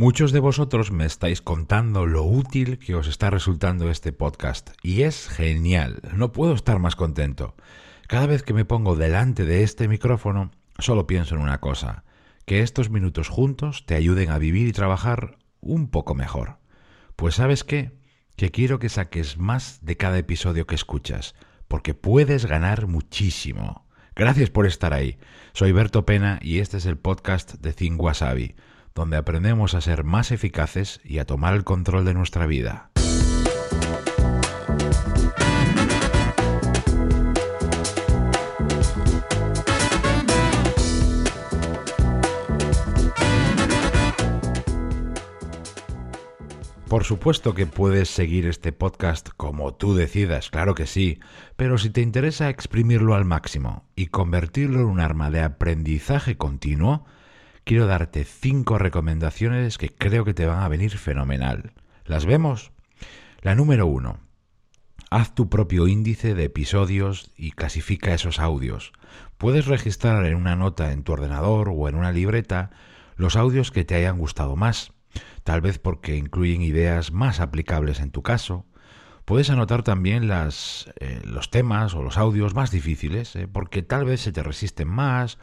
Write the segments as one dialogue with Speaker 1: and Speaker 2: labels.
Speaker 1: Muchos de vosotros me estáis contando lo útil que os está resultando este podcast y es genial, no puedo estar más contento. Cada vez que me pongo delante de este micrófono, solo pienso en una cosa, que estos minutos juntos te ayuden a vivir y trabajar un poco mejor. Pues sabes qué, que quiero que saques más de cada episodio que escuchas, porque puedes ganar muchísimo. Gracias por estar ahí. Soy Berto Pena y este es el podcast de Think donde aprendemos a ser más eficaces y a tomar el control de nuestra vida. Por supuesto que puedes seguir este podcast como tú decidas, claro que sí, pero si te interesa exprimirlo al máximo y convertirlo en un arma de aprendizaje continuo, quiero darte cinco recomendaciones que creo que te van a venir fenomenal. ¿Las vemos? La número uno. Haz tu propio índice de episodios y clasifica esos audios. Puedes registrar en una nota en tu ordenador o en una libreta los audios que te hayan gustado más, tal vez porque incluyen ideas más aplicables en tu caso. Puedes anotar también las, eh, los temas o los audios más difíciles, eh, porque tal vez se te resisten más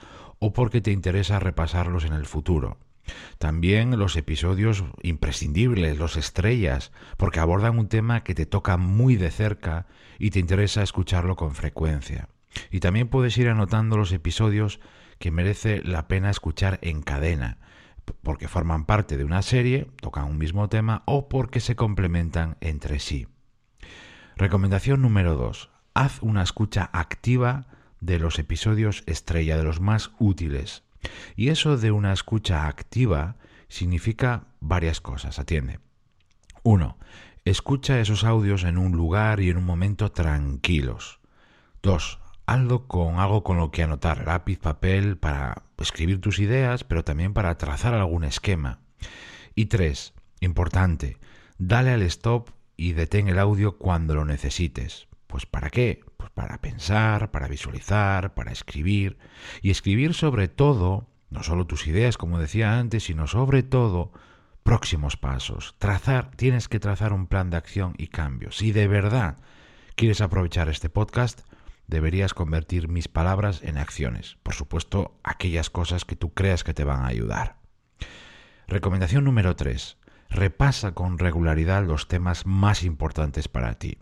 Speaker 1: o porque te interesa repasarlos en el futuro. También los episodios imprescindibles, los estrellas, porque abordan un tema que te toca muy de cerca y te interesa escucharlo con frecuencia. Y también puedes ir anotando los episodios que merece la pena escuchar en cadena, porque forman parte de una serie, tocan un mismo tema o porque se complementan entre sí. Recomendación número 2. Haz una escucha activa de los episodios estrella, de los más útiles. Y eso de una escucha activa significa varias cosas. Atiende. Uno, Escucha esos audios en un lugar y en un momento tranquilos. Dos, Hazlo con algo con lo que anotar, lápiz, papel, para escribir tus ideas, pero también para trazar algún esquema. Y tres, Importante. Dale al stop y detén el audio cuando lo necesites. Pues ¿para qué? Pues para pensar, para visualizar, para escribir. Y escribir sobre todo, no solo tus ideas, como decía antes, sino sobre todo próximos pasos. Trazar, tienes que trazar un plan de acción y cambios. Si de verdad quieres aprovechar este podcast, deberías convertir mis palabras en acciones. Por supuesto, aquellas cosas que tú creas que te van a ayudar. Recomendación número 3. Repasa con regularidad los temas más importantes para ti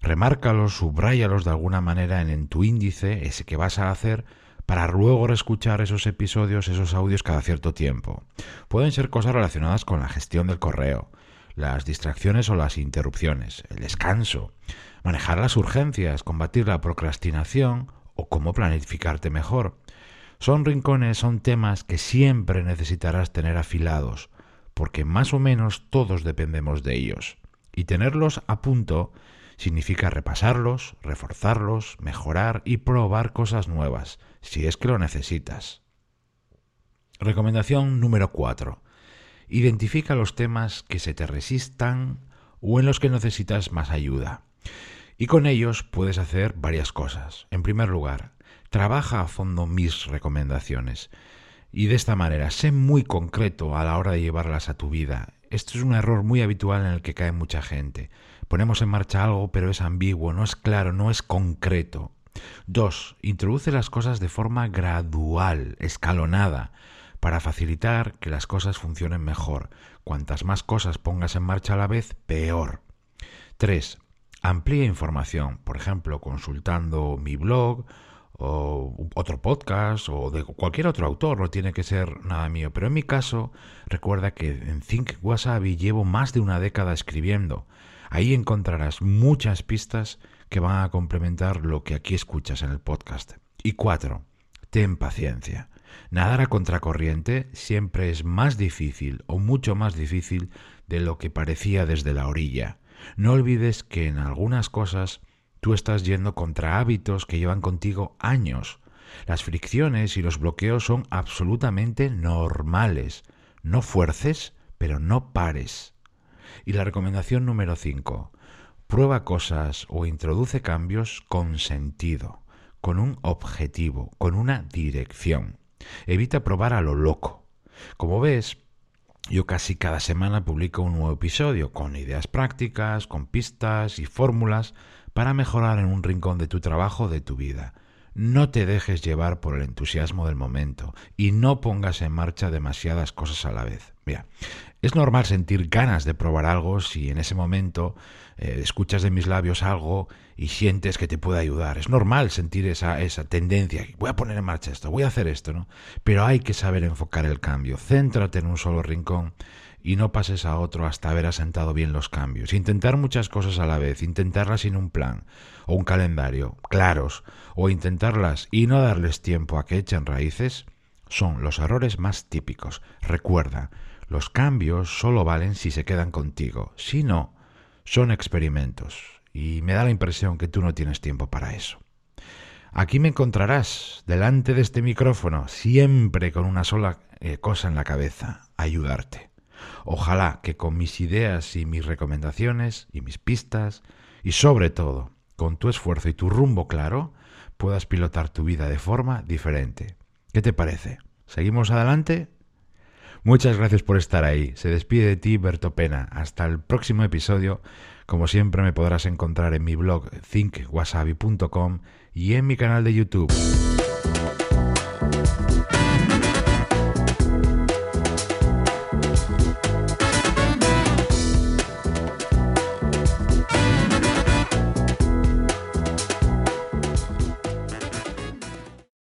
Speaker 1: remárcalos, subráyalos de alguna manera en, tu índice, ese que vas a hacer, para luego reescuchar esos episodios, esos audios cada cierto tiempo. Pueden ser cosas relacionadas con la gestión del correo, las distracciones o las interrupciones, el descanso, manejar las urgencias, combatir la procrastinación o cómo planificarte mejor. Son rincones, son temas que siempre necesitarás tener afilados, porque más o menos todos dependemos de ellos. Y tenerlos a punto significa repasarlos, reforzarlos, mejorar y probar cosas nuevas, si es que lo necesitas. Recomendación número 4. Identifica los temas que se te resistan o en los que necesitas más ayuda. Y con ellos puedes hacer varias cosas. En primer lugar, trabaja a fondo mis recomendaciones. Y de esta manera, sé muy concreto a la hora de llevarlas a tu vida. Esto es un error muy habitual en el que cae mucha gente. Ponemos en marcha algo, pero es ambiguo, no es claro, no es concreto. Dos, introduce las cosas de forma gradual, escalonada, para facilitar que las cosas funcionen mejor. Cuantas más cosas pongas en marcha a la vez, peor. Tres, amplía información, por ejemplo, consultando mi blog o otro podcast o de cualquier otro autor, no tiene que ser nada mío. Pero en mi caso, recuerda que en Think Wasabi llevo más de una década escribiendo Ahí encontrarás muchas pistas que van a complementar lo que aquí escuchas en el podcast. Y cuatro, ten paciencia. Nadar a contracorriente siempre es más difícil o mucho más difícil de lo que parecía desde la orilla. No olvides que en algunas cosas tú estás yendo contra hábitos que llevan contigo años. Las fricciones y los bloqueos son absolutamente normales. No fuerces, pero no pares. Y la recomendación número 5. Prueba cosas o introduce cambios con sentido, con un objetivo, con una dirección. Evita probar a lo loco. Como ves, yo casi cada semana publico un nuevo episodio con ideas prácticas, con pistas y fórmulas para mejorar en un rincón de tu trabajo, de tu vida. No te dejes llevar por el entusiasmo del momento y no pongas en marcha demasiadas cosas a la vez. Mira, es normal sentir ganas de probar algo si en ese momento eh, escuchas de mis labios algo y sientes que te puede ayudar. Es normal sentir esa, esa tendencia. Voy a poner en marcha esto, voy a hacer esto, ¿no? Pero hay que saber enfocar el cambio. Céntrate en un solo rincón y no pases a otro hasta haber asentado bien los cambios. Intentar muchas cosas a la vez, intentarlas sin un plan o un calendario claros, o intentarlas y no darles tiempo a que echen raíces, son los errores más típicos. Recuerda, los cambios solo valen si se quedan contigo. Si no, son experimentos. Y me da la impresión que tú no tienes tiempo para eso. Aquí me encontrarás, delante de este micrófono, siempre con una sola eh, cosa en la cabeza, ayudarte. Ojalá que con mis ideas y mis recomendaciones y mis pistas, y sobre todo con tu esfuerzo y tu rumbo claro, puedas pilotar tu vida de forma diferente. ¿Qué te parece? ¿Seguimos adelante? Muchas gracias por estar ahí. Se despide de ti Berto Pena. Hasta el próximo episodio. Como siempre me podrás encontrar en mi blog thinkwasabi.com y en mi canal de YouTube.